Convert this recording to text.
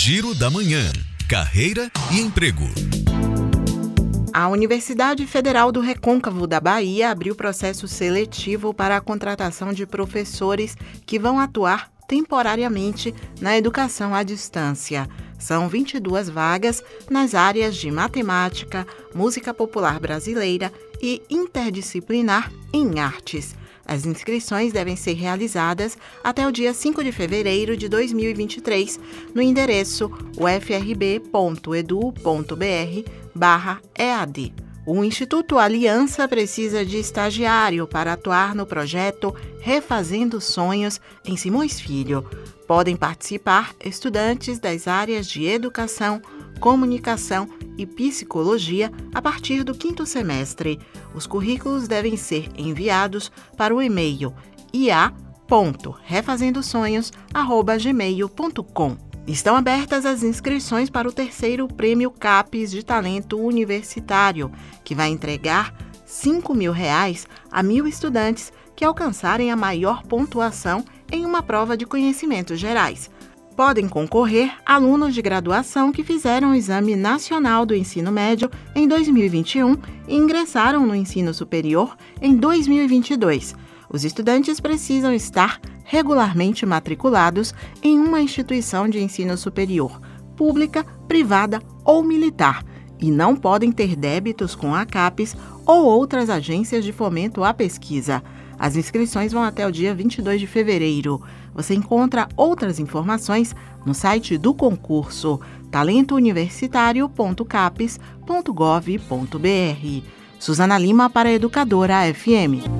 Giro da Manhã. Carreira e emprego. A Universidade Federal do Recôncavo da Bahia abriu processo seletivo para a contratação de professores que vão atuar temporariamente na educação à distância. São 22 vagas nas áreas de matemática, música popular brasileira e interdisciplinar em artes. As inscrições devem ser realizadas até o dia 5 de fevereiro de 2023 no endereço ufrb.edu.br/ead. O Instituto Aliança precisa de estagiário para atuar no projeto Refazendo Sonhos em Simões Filho. Podem participar estudantes das áreas de educação, comunicação e psicologia a partir do quinto semestre. Os currículos devem ser enviados para o e-mail ia.refazendosonhos@gmail.com. Estão abertas as inscrições para o terceiro Prêmio CAPES de Talento Universitário, que vai entregar 5 mil reais a mil estudantes que alcançarem a maior pontuação em uma prova de conhecimentos gerais. Podem concorrer alunos de graduação que fizeram o Exame Nacional do Ensino Médio em 2021 e ingressaram no ensino superior em 2022. Os estudantes precisam estar regularmente matriculados em uma instituição de ensino superior, pública, privada ou militar, e não podem ter débitos com a CAPES ou outras agências de fomento à pesquisa. As inscrições vão até o dia 22 de fevereiro. Você encontra outras informações no site do concurso talentouniversitario.capes.gov.br. Suzana Lima para Educadora FM.